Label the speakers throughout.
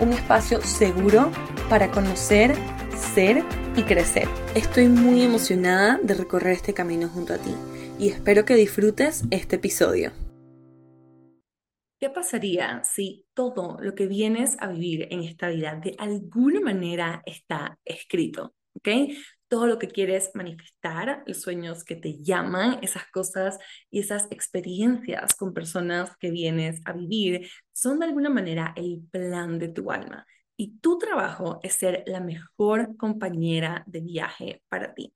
Speaker 1: un espacio seguro para conocer, ser y crecer. Estoy muy emocionada de recorrer este camino junto a ti y espero que disfrutes este episodio. ¿Qué pasaría si todo lo que vienes a vivir en esta vida de alguna manera está escrito? ¿Ok? Todo lo que quieres manifestar, los sueños que te llaman, esas cosas y esas experiencias con personas que vienes a vivir, son de alguna manera el plan de tu alma. Y tu trabajo es ser la mejor compañera de viaje para ti.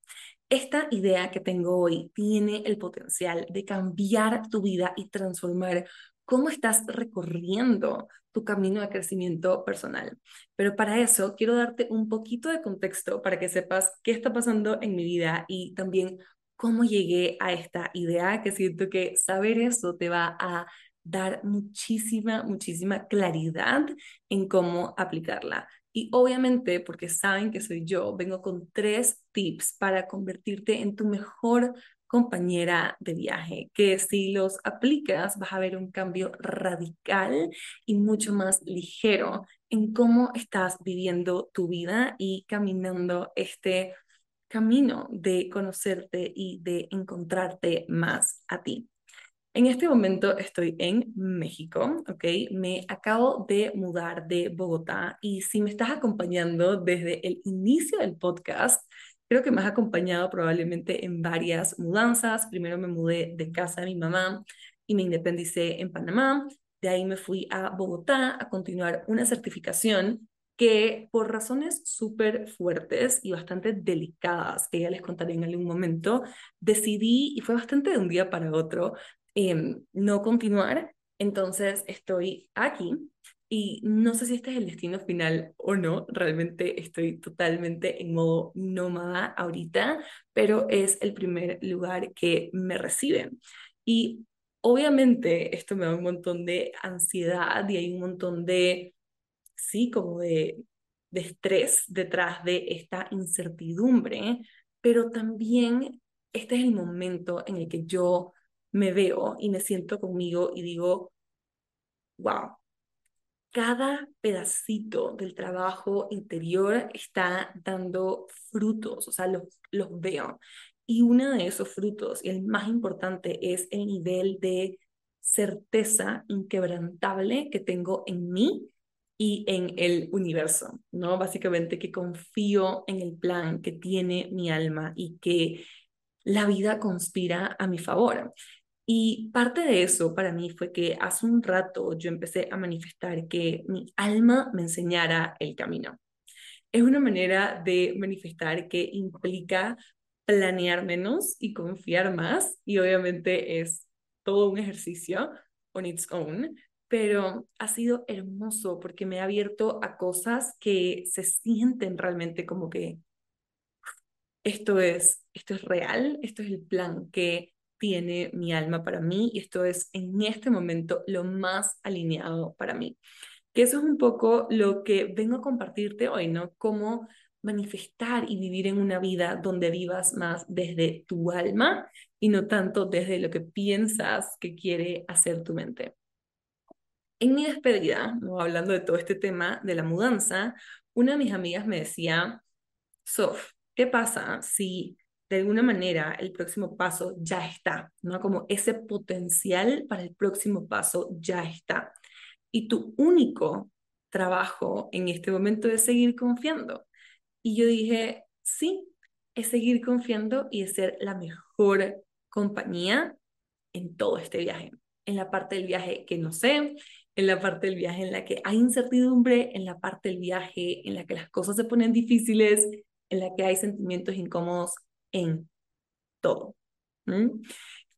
Speaker 1: Esta idea que tengo hoy tiene el potencial de cambiar tu vida y transformar cómo estás recorriendo tu camino de crecimiento personal. Pero para eso quiero darte un poquito de contexto para que sepas qué está pasando en mi vida y también cómo llegué a esta idea, que siento que saber eso te va a dar muchísima, muchísima claridad en cómo aplicarla. Y obviamente, porque saben que soy yo, vengo con tres tips para convertirte en tu mejor compañera de viaje, que si los aplicas vas a ver un cambio radical y mucho más ligero en cómo estás viviendo tu vida y caminando este camino de conocerte y de encontrarte más a ti. En este momento estoy en México, ¿ok? Me acabo de mudar de Bogotá y si me estás acompañando desde el inicio del podcast, creo que me has acompañado probablemente en varias mudanzas. Primero me mudé de casa de mi mamá y me independicé en Panamá. De ahí me fui a Bogotá a continuar una certificación que por razones súper fuertes y bastante delicadas, que ya les contaré en algún momento, decidí, y fue bastante de un día para otro, Em, no continuar. Entonces estoy aquí y no sé si este es el destino final o no. Realmente estoy totalmente en modo nómada ahorita, pero es el primer lugar que me recibe. Y obviamente esto me da un montón de ansiedad y hay un montón de, sí, como de, de estrés detrás de esta incertidumbre, pero también este es el momento en el que yo me veo y me siento conmigo y digo, wow, cada pedacito del trabajo interior está dando frutos, o sea, los, los veo. Y uno de esos frutos, y el más importante, es el nivel de certeza inquebrantable que tengo en mí y en el universo, ¿no? Básicamente que confío en el plan que tiene mi alma y que la vida conspira a mi favor. Y parte de eso para mí fue que hace un rato yo empecé a manifestar que mi alma me enseñara el camino. Es una manera de manifestar que implica planear menos y confiar más y obviamente es todo un ejercicio on its own, pero ha sido hermoso porque me ha abierto a cosas que se sienten realmente como que esto es esto es real, esto es el plan que tiene mi alma para mí y esto es en este momento lo más alineado para mí. Que eso es un poco lo que vengo a compartirte hoy, ¿no? Cómo manifestar y vivir en una vida donde vivas más desde tu alma y no tanto desde lo que piensas que quiere hacer tu mente. En mi despedida, hablando de todo este tema de la mudanza, una de mis amigas me decía, Sof, ¿qué pasa si de alguna manera el próximo paso ya está, ¿no? Como ese potencial para el próximo paso ya está. Y tu único trabajo en este momento es seguir confiando. Y yo dije, sí, es seguir confiando y es ser la mejor compañía en todo este viaje. En la parte del viaje que no sé, en la parte del viaje en la que hay incertidumbre, en la parte del viaje en la que las cosas se ponen difíciles, en la que hay sentimientos incómodos, en todo.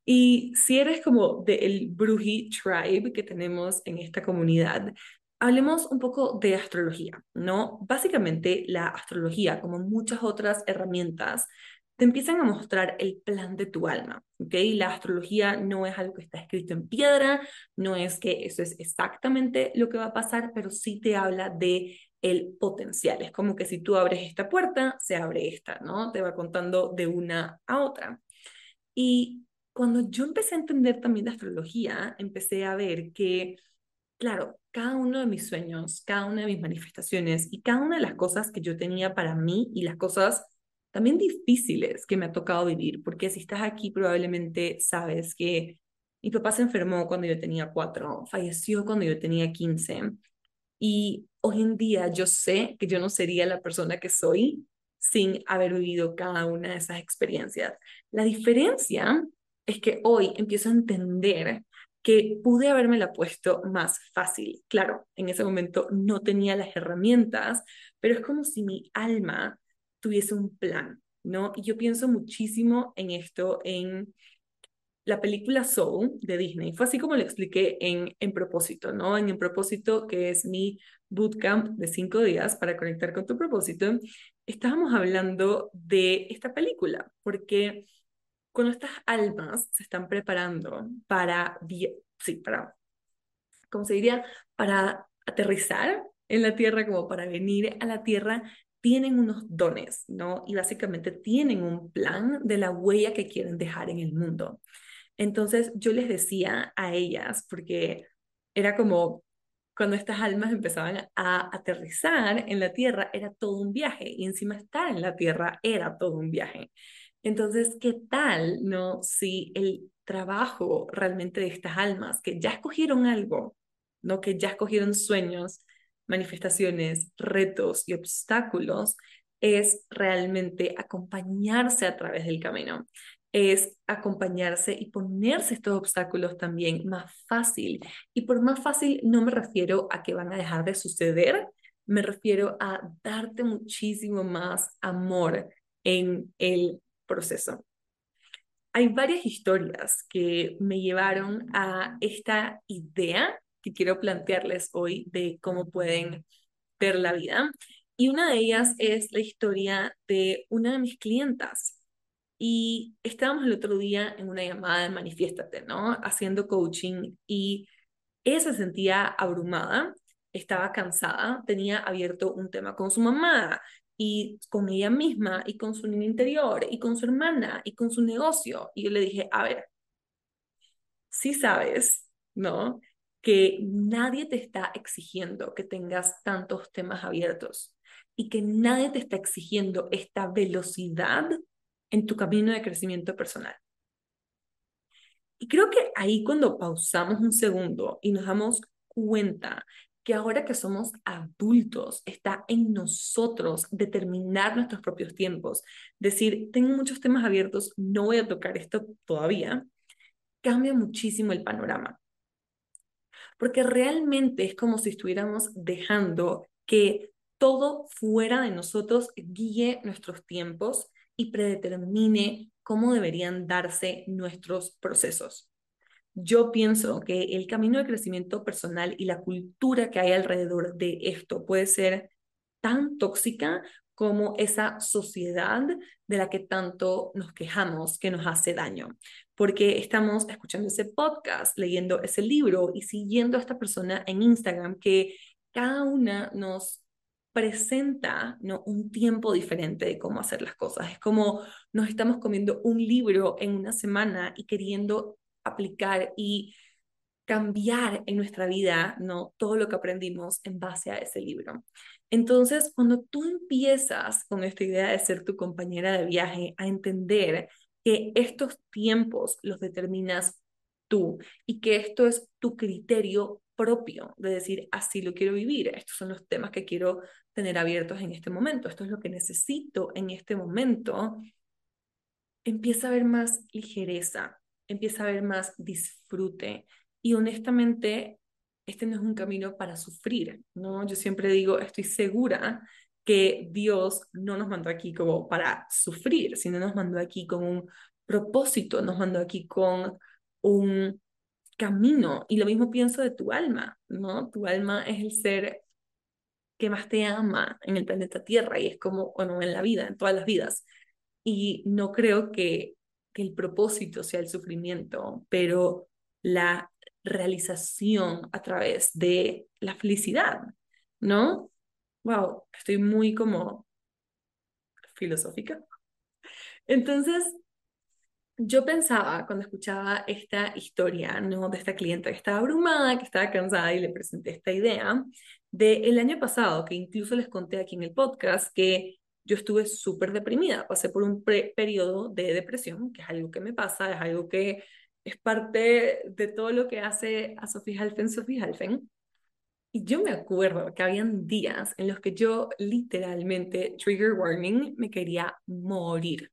Speaker 1: Y si eres como del Bruji Tribe que tenemos en esta comunidad, hablemos un poco de astrología, ¿no? Básicamente la astrología, como muchas otras herramientas, te empiezan a mostrar el plan de tu alma, ¿ok? La astrología no es algo que está escrito en piedra, no es que eso es exactamente lo que va a pasar, pero sí te habla de el potencial. Es como que si tú abres esta puerta, se abre esta, ¿no? Te va contando de una a otra. Y cuando yo empecé a entender también la astrología, empecé a ver que, claro, cada uno de mis sueños, cada una de mis manifestaciones y cada una de las cosas que yo tenía para mí y las cosas también difíciles que me ha tocado vivir, porque si estás aquí probablemente sabes que mi papá se enfermó cuando yo tenía cuatro, falleció cuando yo tenía quince, y hoy en día yo sé que yo no sería la persona que soy sin haber vivido cada una de esas experiencias. La diferencia es que hoy empiezo a entender que pude haberme la puesto más fácil. Claro, en ese momento no tenía las herramientas, pero es como si mi alma tuviese un plan, ¿no? Y yo pienso muchísimo en esto, en la película Soul de Disney. Fue así como lo expliqué en En Propósito, ¿no? En En Propósito, que es mi bootcamp de cinco días para conectar con tu propósito, estábamos hablando de esta película, porque cuando estas almas se están preparando para, sí, para, ¿cómo se diría? Para aterrizar en la tierra, como para venir a la tierra, tienen unos dones, ¿no? Y básicamente tienen un plan de la huella que quieren dejar en el mundo. Entonces yo les decía a ellas, porque era como cuando estas almas empezaban a aterrizar en la tierra, era todo un viaje, y encima estar en la tierra era todo un viaje. Entonces, ¿qué tal, no? Si el trabajo realmente de estas almas que ya escogieron algo, ¿no? Que ya escogieron sueños, manifestaciones, retos y obstáculos, es realmente acompañarse a través del camino, es acompañarse y ponerse estos obstáculos también más fácil. Y por más fácil no me refiero a que van a dejar de suceder, me refiero a darte muchísimo más amor en el proceso. Hay varias historias que me llevaron a esta idea que quiero plantearles hoy de cómo pueden ver la vida. Y una de ellas es la historia de una de mis clientas. Y estábamos el otro día en una llamada de Manifiéstate, ¿no? Haciendo coaching y ella se sentía abrumada, estaba cansada, tenía abierto un tema con su mamá, y con ella misma y con su niño interior y con su hermana y con su negocio. Y yo le dije, a ver, si sabes, ¿no? Que nadie te está exigiendo que tengas tantos temas abiertos y que nadie te está exigiendo esta velocidad en tu camino de crecimiento personal. Y creo que ahí cuando pausamos un segundo y nos damos cuenta que ahora que somos adultos, está en nosotros determinar nuestros propios tiempos. Decir, tengo muchos temas abiertos, no voy a tocar esto todavía, cambia muchísimo el panorama. Porque realmente es como si estuviéramos dejando que todo fuera de nosotros guíe nuestros tiempos y predetermine cómo deberían darse nuestros procesos. Yo pienso que el camino de crecimiento personal y la cultura que hay alrededor de esto puede ser tan tóxica como esa sociedad de la que tanto nos quejamos que nos hace daño, porque estamos escuchando ese podcast, leyendo ese libro y siguiendo a esta persona en Instagram que cada una nos presenta ¿no? un tiempo diferente de cómo hacer las cosas. Es como nos estamos comiendo un libro en una semana y queriendo aplicar y cambiar en nuestra vida, ¿no? Todo lo que aprendimos en base a ese libro. Entonces, cuando tú empiezas con esta idea de ser tu compañera de viaje, a entender que estos tiempos los determinas tú y que esto es tu criterio propio de decir, así lo quiero vivir, estos son los temas que quiero tener abiertos en este momento, esto es lo que necesito en este momento, empieza a haber más ligereza, empieza a haber más disfrute. Y honestamente, este no es un camino para sufrir, ¿no? Yo siempre digo, estoy segura que Dios no nos mandó aquí como para sufrir, sino nos mandó aquí con un propósito, nos mandó aquí con un camino. Y lo mismo pienso de tu alma, ¿no? Tu alma es el ser que más te ama en el planeta Tierra y es como, bueno, en la vida, en todas las vidas. Y no creo que, que el propósito sea el sufrimiento, pero la realización a través de la felicidad, ¿no? Wow, estoy muy como filosófica. Entonces, yo pensaba cuando escuchaba esta historia, ¿no? De esta clienta que estaba abrumada, que estaba cansada y le presenté esta idea del el año pasado, que incluso les conté aquí en el podcast que yo estuve súper deprimida, pasé por un periodo de depresión, que es algo que me pasa, es algo que es parte de todo lo que hace a Sofía Halfen, Sofía Halfen. Y yo me acuerdo que habían días en los que yo literalmente, trigger warning, me quería morir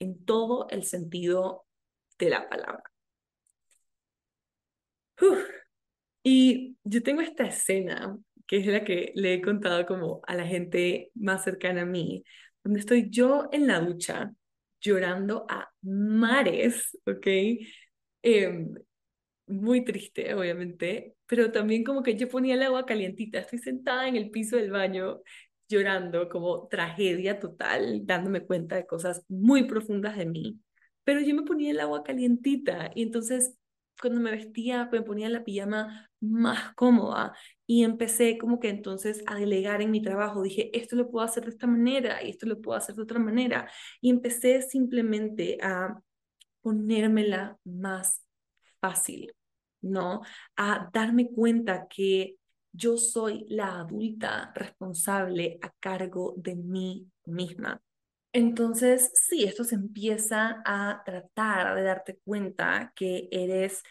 Speaker 1: en todo el sentido de la palabra. Y yo tengo esta escena, que es la que le he contado como a la gente más cercana a mí, donde estoy yo en la ducha llorando a mares, ¿ok? Em, muy triste, obviamente, pero también como que yo ponía el agua calientita, estoy sentada en el piso del baño llorando como tragedia total, dándome cuenta de cosas muy profundas de mí, pero yo me ponía el agua calientita y entonces cuando me vestía me ponía la pijama más cómoda y empecé como que entonces a delegar en mi trabajo, dije, esto lo puedo hacer de esta manera y esto lo puedo hacer de otra manera y empecé simplemente a ponérmela más fácil, ¿no? A darme cuenta que yo soy la adulta responsable a cargo de mí misma. Entonces, sí, esto se empieza a tratar de darte cuenta que eres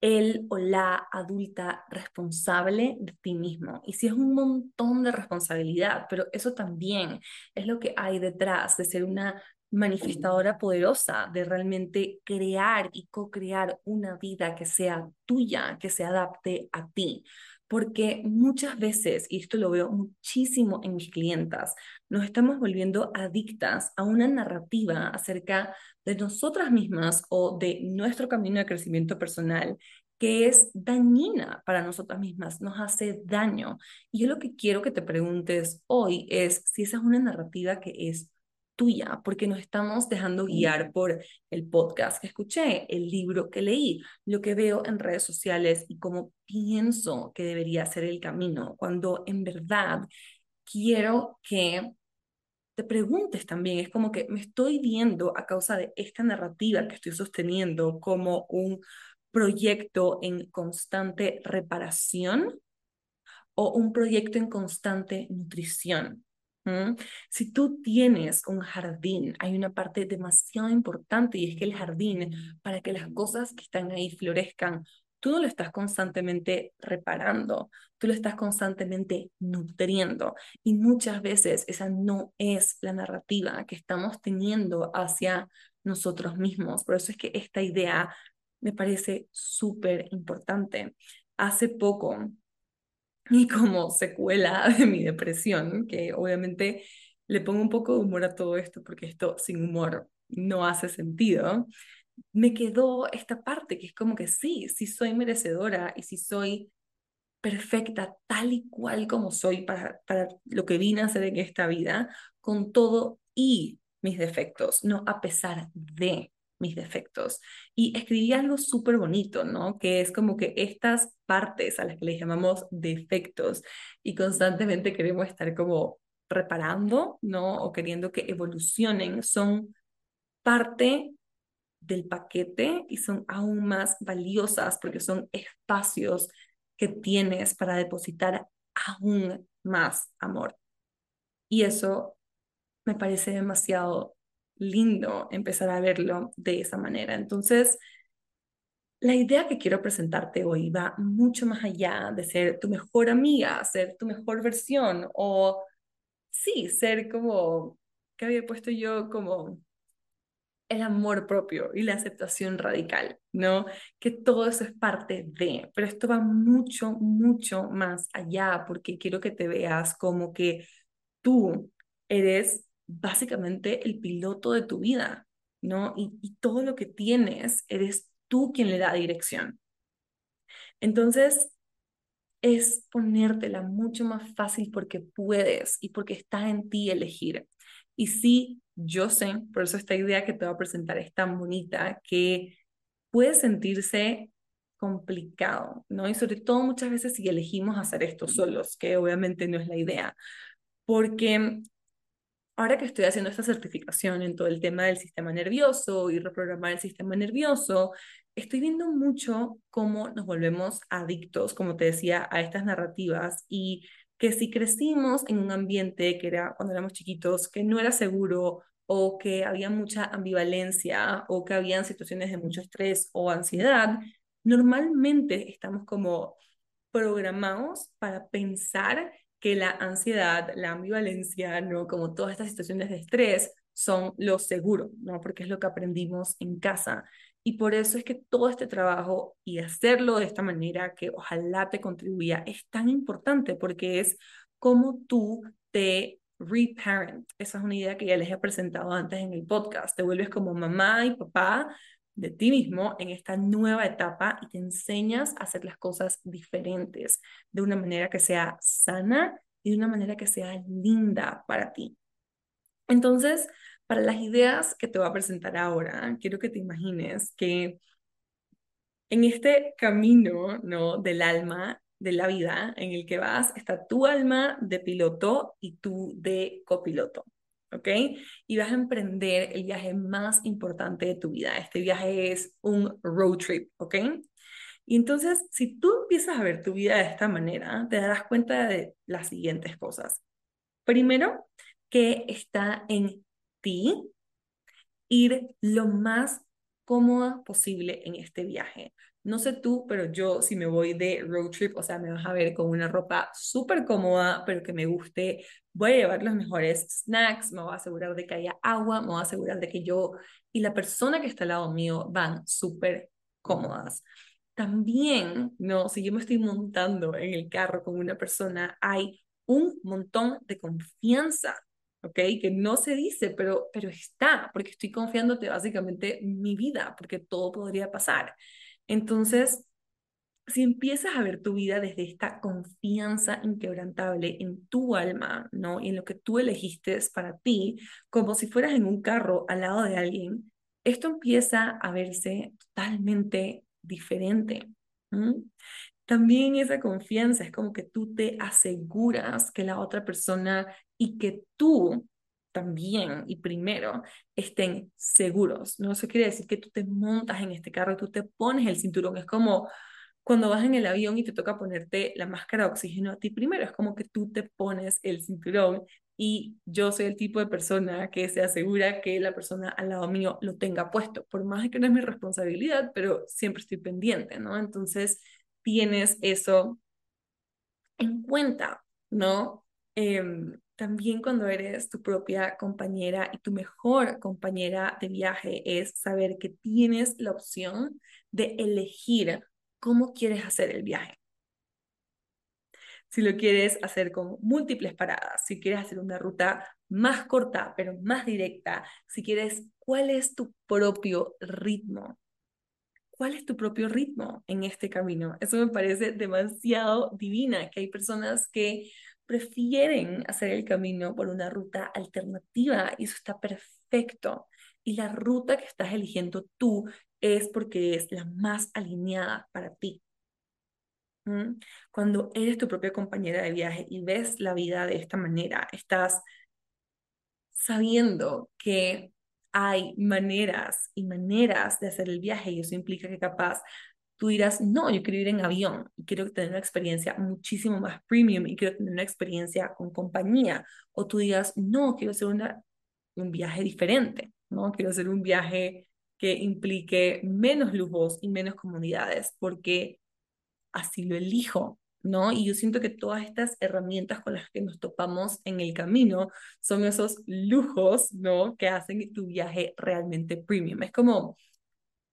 Speaker 1: el o la adulta responsable de ti mismo. Y sí es un montón de responsabilidad, pero eso también es lo que hay detrás de ser una manifestadora poderosa de realmente crear y co-crear una vida que sea tuya, que se adapte a ti. Porque muchas veces, y esto lo veo muchísimo en mis clientas, nos estamos volviendo adictas a una narrativa acerca de nosotras mismas o de nuestro camino de crecimiento personal que es dañina para nosotras mismas, nos hace daño. Y yo lo que quiero que te preguntes hoy es si esa es una narrativa que es tuya, porque nos estamos dejando guiar por el podcast que escuché, el libro que leí, lo que veo en redes sociales y cómo pienso que debería ser el camino, cuando en verdad quiero que te preguntes también, es como que me estoy viendo a causa de esta narrativa que estoy sosteniendo como un proyecto en constante reparación o un proyecto en constante nutrición. Si tú tienes un jardín, hay una parte demasiado importante y es que el jardín, para que las cosas que están ahí florezcan, tú no lo estás constantemente reparando, tú lo estás constantemente nutriendo. Y muchas veces esa no es la narrativa que estamos teniendo hacia nosotros mismos. Por eso es que esta idea me parece súper importante. Hace poco y como secuela de mi depresión, que obviamente le pongo un poco de humor a todo esto porque esto sin humor no hace sentido, me quedó esta parte que es como que sí, sí soy merecedora y sí soy perfecta tal y cual como soy para, para lo que vine a hacer en esta vida, con todo y mis defectos, no a pesar de mis defectos. Y escribí algo súper bonito, ¿no? Que es como que estas partes a las que le llamamos defectos y constantemente queremos estar como reparando, ¿no? O queriendo que evolucionen, son parte del paquete y son aún más valiosas porque son espacios que tienes para depositar aún más amor. Y eso me parece demasiado lindo empezar a verlo de esa manera. Entonces, la idea que quiero presentarte hoy va mucho más allá de ser tu mejor amiga, ser tu mejor versión o sí, ser como, que había puesto yo como el amor propio y la aceptación radical, ¿no? Que todo eso es parte de, pero esto va mucho, mucho más allá porque quiero que te veas como que tú eres básicamente el piloto de tu vida, ¿no? Y, todo lo que tienes, eres tú quien le da dirección. Entonces, es ponértela mucho más fácil porque puedes y porque está en ti elegir. Y sí, yo sé, por eso esta idea que te voy a presentar es tan bonita, que puede sentirse complicado, ¿no? Y sobre todo muchas veces si elegimos hacer esto solos, que obviamente no es la idea, porque ahora que estoy haciendo esta certificación en todo el tema del sistema nervioso y reprogramar el sistema nervioso, estoy viendo mucho cómo nos volvemos adictos, como te decía, a estas narrativas y que si crecimos en un ambiente que era cuando éramos chiquitos, que no era seguro o que había mucha ambivalencia o que habían situaciones de mucho estrés o ansiedad, normalmente estamos como programados para pensar que la ansiedad, la ambivalencia, ¿no? Como todas estas situaciones de estrés son lo seguro, ¿no? Porque es lo que aprendimos en casa. Y por eso es que todo este trabajo y hacerlo de esta manera que ojalá te contribuya es tan importante porque es como tú te reparent. Esa es una idea que ya les he presentado antes en el podcast. Te vuelves como mamá y papá de ti mismo en esta nueva etapa y te enseñas a hacer las cosas diferentes, de una manera que sea sana y de una manera que sea linda para ti. Entonces, para las ideas que te voy a presentar ahora, quiero que te imagines que en este camino, ¿no? del alma, de la vida en el que vas, está tu alma de piloto y tú de copiloto. ¿Ok? Y vas a emprender el viaje más importante de tu vida. Este viaje es un road trip, ¿ok? Y entonces, si tú empiezas a ver tu vida de esta manera, te darás cuenta de las siguientes cosas. Primero, que está en ti ir lo más cómoda posible en este viaje. No sé tú, pero yo si me voy de road trip, o sea, me vas a ver con una ropa súper cómoda, pero que me guste. Voy a llevar los mejores snacks, me voy a asegurar de que haya agua, me voy a asegurar de que yo y la persona que está al lado mío van súper cómodas. También, no, si yo me estoy montando en el carro con una persona, hay un montón de confianza ¿ok? Que no se dice, pero, pero está, porque estoy confiándote básicamente mi vida, porque todo podría pasar. Entonces, si empiezas a ver tu vida desde esta confianza inquebrantable en tu alma, ¿no? Y en lo que tú elegiste para ti, como si fueras en un carro al lado de alguien, esto empieza a verse totalmente diferente. También esa confianza es como que tú te aseguras que la otra persona y que tú también y primero estén seguros. No eso quiere decir que tú te montas en este carro y tú te pones el cinturón. Es como cuando vas en el avión y te toca ponerte la máscara de oxígeno a ti primero. Es como que tú te pones el cinturón y yo soy el tipo de persona que se asegura que la persona al lado mío lo tenga puesto. Por más que no es mi responsabilidad, pero siempre estoy pendiente, ¿no? Entonces tienes eso en cuenta, ¿no? Em, también cuando eres tu propia compañera y tu mejor compañera de viaje es saber que tienes la opción de elegir cómo quieres hacer el viaje. Si lo quieres hacer con múltiples paradas, si quieres hacer una ruta más corta pero más directa, si quieres cuál es tu propio ritmo. ¿Cuál es tu propio ritmo en este camino? Eso me parece demasiado divina, que hay personas que prefieren hacer el camino por una ruta alternativa y eso está perfecto. Y la ruta que estás eligiendo tú es porque es la más alineada para ti. Cuando eres tu propia compañera de viaje y ves la vida de esta manera, estás sabiendo que hay maneras y maneras de hacer el viaje y eso implica que capaz tú dirás, no, yo quiero ir en avión y quiero tener una experiencia muchísimo más premium y quiero tener una experiencia con compañía. O tú digas, no, quiero hacer un viaje diferente, ¿no? Quiero hacer un viaje que implique menos lujos y menos comunidades, porque así lo elijo, ¿no? Y yo siento que todas estas herramientas con las que nos topamos en el camino son esos lujos, ¿no? Que hacen tu viaje realmente premium. Es como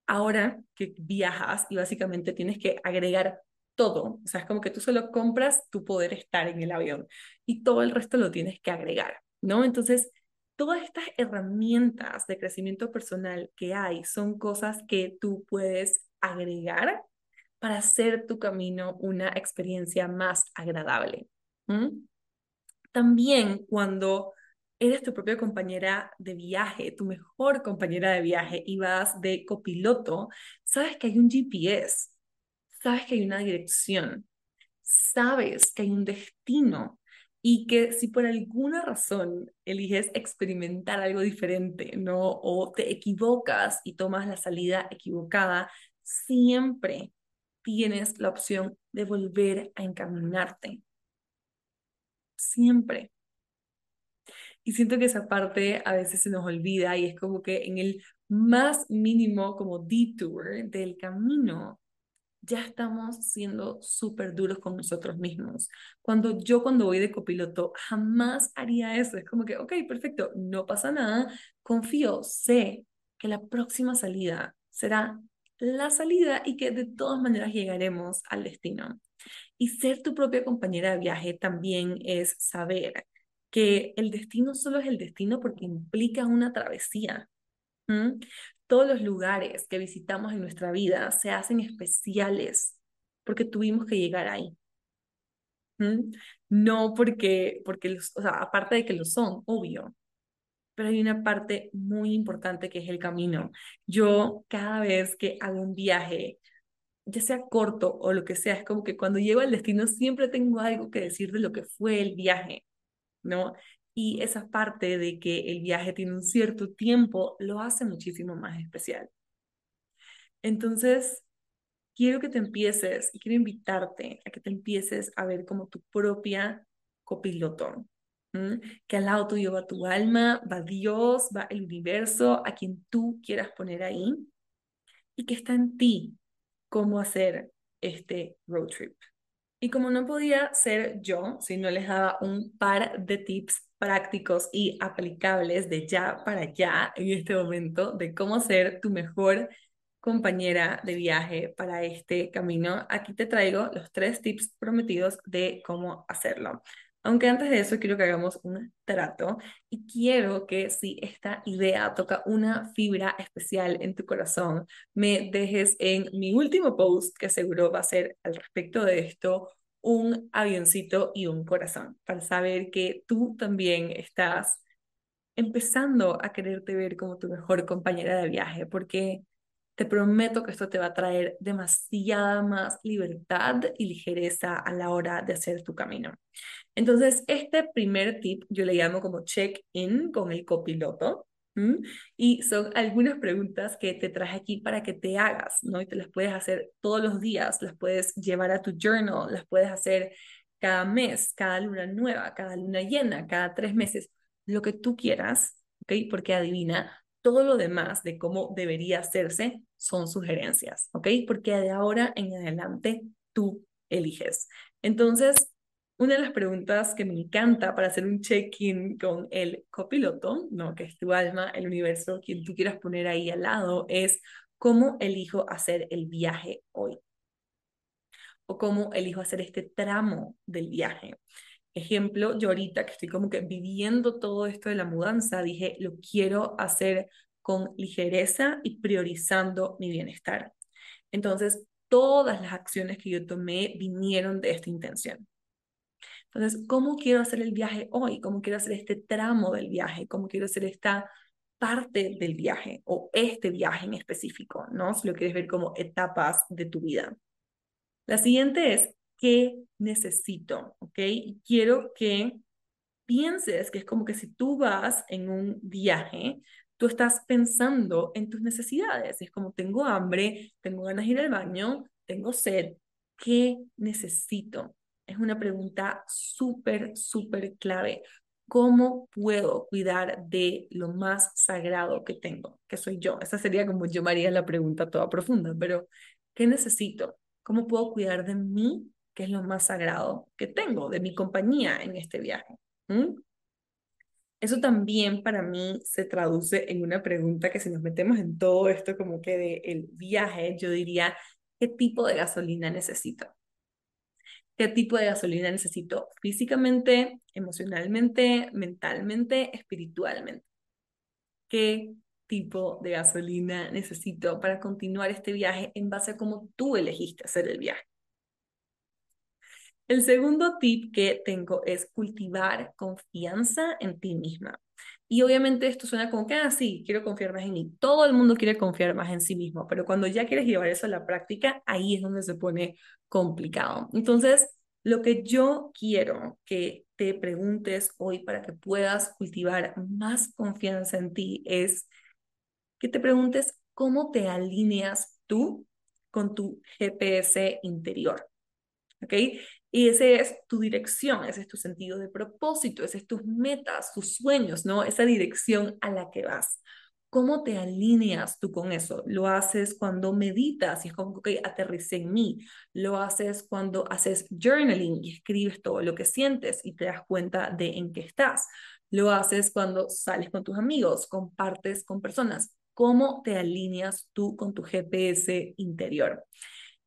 Speaker 1: ahora que viajas y básicamente tienes que agregar todo, o sea, es como que tú solo compras tu poder estar en el avión y todo el resto lo tienes que agregar, ¿no? Entonces, todas estas herramientas de crecimiento personal que hay son cosas que tú puedes agregar para hacer tu camino una experiencia más agradable. También cuando eres tu propia compañera de viaje, tu mejor compañera de viaje y vas de copiloto, sabes que hay un GPS, sabes que hay una dirección, sabes que hay un destino y que si por alguna razón eliges experimentar algo diferente, ¿no? O te equivocas y tomas la salida equivocada, siempre tienes la opción de volver a encaminarte. Siempre. Y siento que esa parte a veces se nos olvida y es como que en el más mínimo como detour del camino ya estamos siendo súper duros con nosotros mismos. Cuando yo cuando voy de copiloto jamás haría eso. Es como que, ok, perfecto, no pasa nada, confío, sé que la próxima salida será la salida y que de todas maneras llegaremos al destino. Y ser tu propia compañera de viaje también es saber que el destino solo es el destino porque implica una travesía. Todos los lugares que visitamos en nuestra vida se hacen especiales porque tuvimos que llegar ahí. No porque, porque o sea, aparte de que lo son, obvio, pero hay una parte muy importante que es el camino. Yo cada vez que hago un viaje, ya sea corto o lo que sea, es como que cuando llego al destino siempre tengo algo que decir de lo que fue el viaje, ¿no? Y esa parte de que el viaje tiene un cierto tiempo lo hace muchísimo más especial. Entonces, quiero que te empieces y quiero invitarte a que te empieces a ver como tu propia copiloto. Que al lado tuyo va tu alma, va Dios, va el universo, a quien tú quieras poner ahí. Y que está en ti cómo hacer este road trip. Y como no podía ser yo si no les daba un par de tips prácticos y aplicables de ya para ya en este momento de cómo ser tu mejor compañera de viaje para este camino, aquí te traigo los tres tips prometidos de cómo hacerlo. Aunque antes de eso quiero que hagamos un trato y quiero que si esta idea toca una fibra especial en tu corazón, me dejes en mi último post, que seguro va a ser al respecto de esto, un avioncito y un corazón, para saber que tú también estás empezando a quererte ver como tu mejor compañera de viaje, porque te prometo que esto te va a traer demasiada más libertad y ligereza a la hora de hacer tu camino. Entonces, este primer tip yo le llamo como check-in con el copiloto. Y son algunas preguntas que te traje aquí para que te hagas, ¿no? Y te las puedes hacer todos los días, las puedes llevar a tu journal, las puedes hacer cada mes, cada luna nueva, cada luna llena, cada tres meses, lo que tú quieras, ¿ok? Porque adivina, todo lo demás de cómo debería hacerse son sugerencias, ¿ok? Porque de ahora en adelante tú eliges. Entonces, una de las preguntas que me encanta para hacer un check-in con el copiloto, ¿no? que es tu alma, el universo, quien tú quieras poner ahí al lado, es cómo elijo hacer el viaje hoy. O cómo elijo hacer este tramo del viaje. Ejemplo, yo ahorita que estoy como que viviendo todo esto de la mudanza, dije, lo quiero hacer con ligereza y priorizando mi bienestar. Entonces, todas las acciones que yo tomé vinieron de esta intención. Entonces, ¿cómo quiero hacer el viaje hoy? ¿Cómo quiero hacer este tramo del viaje? ¿Cómo quiero hacer esta parte del viaje o este viaje en específico? ¿no? Si lo quieres ver como etapas de tu vida. La siguiente es, ¿qué necesito? ¿Ok? quiero que pienses que es como que si tú vas en un viaje, tú estás pensando en tus necesidades. Es como tengo hambre, tengo ganas de ir al baño, tengo sed. ¿Qué necesito? Es una pregunta súper, súper clave. ¿Cómo puedo cuidar de lo más sagrado que tengo, que soy yo? Esa sería como yo me la pregunta toda profunda, pero ¿qué necesito? ¿Cómo puedo cuidar de mí, que es lo más sagrado que tengo, de mi compañía en este viaje? Eso también para mí se traduce en una pregunta que si nos metemos en todo esto como que de el viaje, yo diría, ¿qué tipo de gasolina necesito? qué tipo de gasolina necesito físicamente, emocionalmente, mentalmente, espiritualmente. ¿Qué tipo de gasolina necesito para continuar este viaje en base a cómo tú elegiste hacer el viaje. El segundo tip que tengo es cultivar confianza en ti misma. Y obviamente esto suena como que, ah, sí, quiero confiar más en mí. Todo el mundo quiere confiar más en sí mismo, pero cuando ya quieres llevar eso a la práctica, ahí es donde se pone complicado. Entonces, lo que yo quiero que te preguntes hoy para que puedas cultivar más confianza en ti es que te preguntes cómo te alineas tú con tu GPS interior. ¿Ok? Y ese es tu dirección, ese es tu sentido de propósito, ese es tus metas, tus sueños, ¿no? Esa dirección a la que vas. ¿Cómo te alineas tú con eso? Lo haces cuando meditas y es como, ok, aterrice en mí. Lo haces cuando haces journaling y escribes todo lo que sientes y te das cuenta de en qué estás. Lo haces cuando sales con tus amigos, compartes con personas. ¿Cómo te alineas tú con tu GPS interior?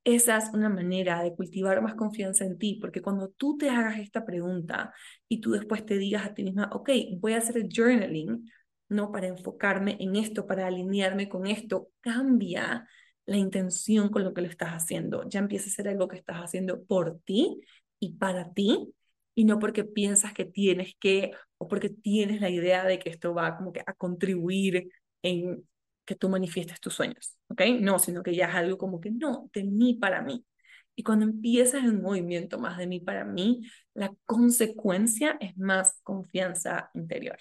Speaker 1: Esa es una manera de cultivar más confianza en ti, porque cuando tú te hagas esta pregunta y tú después te digas a ti misma, ok, voy a hacer el journaling, ¿no? Para enfocarme en esto, para alinearme con esto, cambia la intención con lo que lo estás haciendo. Ya empieza a ser algo que estás haciendo por ti y para ti, y no porque piensas que tienes que, o porque tienes la idea de que esto va como que a contribuir en que tú manifiestes tus sueños, ¿ok? No, sino que ya es algo como que no, de mí para mí. Y cuando empiezas el movimiento más de mí para mí, la consecuencia es más confianza interior.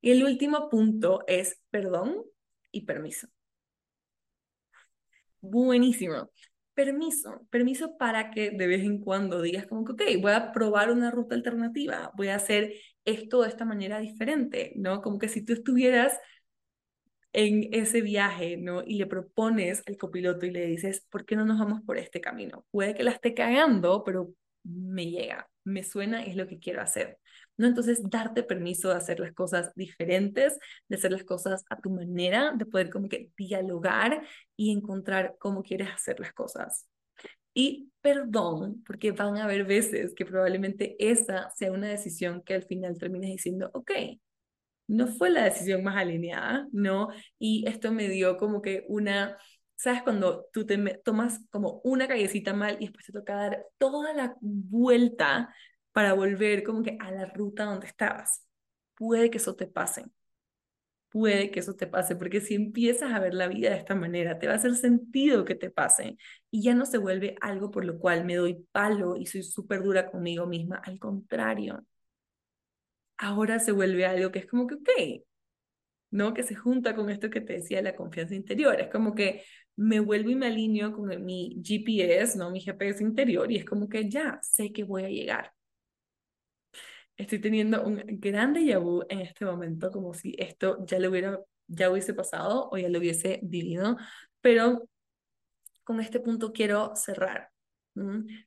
Speaker 1: Y el último punto es perdón y permiso. Buenísimo. Permiso, permiso para que de vez en cuando digas como que, ok, voy a probar una ruta alternativa, voy a hacer esto de esta manera diferente, ¿no? Como que si tú estuvieras en ese viaje, ¿no? Y le propones al copiloto y le dices, ¿por qué no nos vamos por este camino? Puede que la esté cagando, pero me llega, me suena, es lo que quiero hacer. ¿No? Entonces, darte permiso de hacer las cosas diferentes, de hacer las cosas a tu manera, de poder como que dialogar y encontrar cómo quieres hacer las cosas. Y perdón, porque van a haber veces que probablemente esa sea una decisión que al final termines diciendo, ok, no fue la decisión más alineada, ¿no? Y esto me dio como que una, ¿sabes? Cuando tú te tomas como una callecita mal y después te toca dar toda la vuelta para volver como que a la ruta donde estabas. Puede que eso te pase. Puede que eso te pase, porque si empiezas a ver la vida de esta manera, te va a hacer sentido que te pase y ya no se vuelve algo por lo cual me doy palo y soy súper dura conmigo misma. Al contrario, ahora se vuelve algo que es como que, ok, ¿no? Que se junta con esto que te decía de la confianza interior. Es como que me vuelvo y me alineo con mi GPS, ¿no? Mi GPS interior y es como que ya sé que voy a llegar. Estoy teniendo un gran déjà en este momento, como si esto ya lo hubiera, ya hubiese pasado o ya lo hubiese vivido, pero con este punto quiero cerrar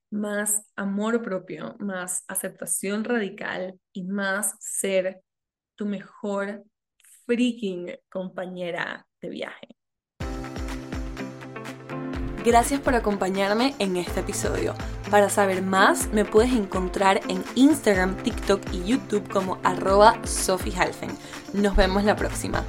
Speaker 1: más amor propio, más aceptación radical y más ser tu mejor freaking compañera de viaje.
Speaker 2: Gracias por acompañarme en este episodio. Para saber más, me puedes encontrar en Instagram, TikTok y YouTube como arroba Sophie Nos vemos la próxima.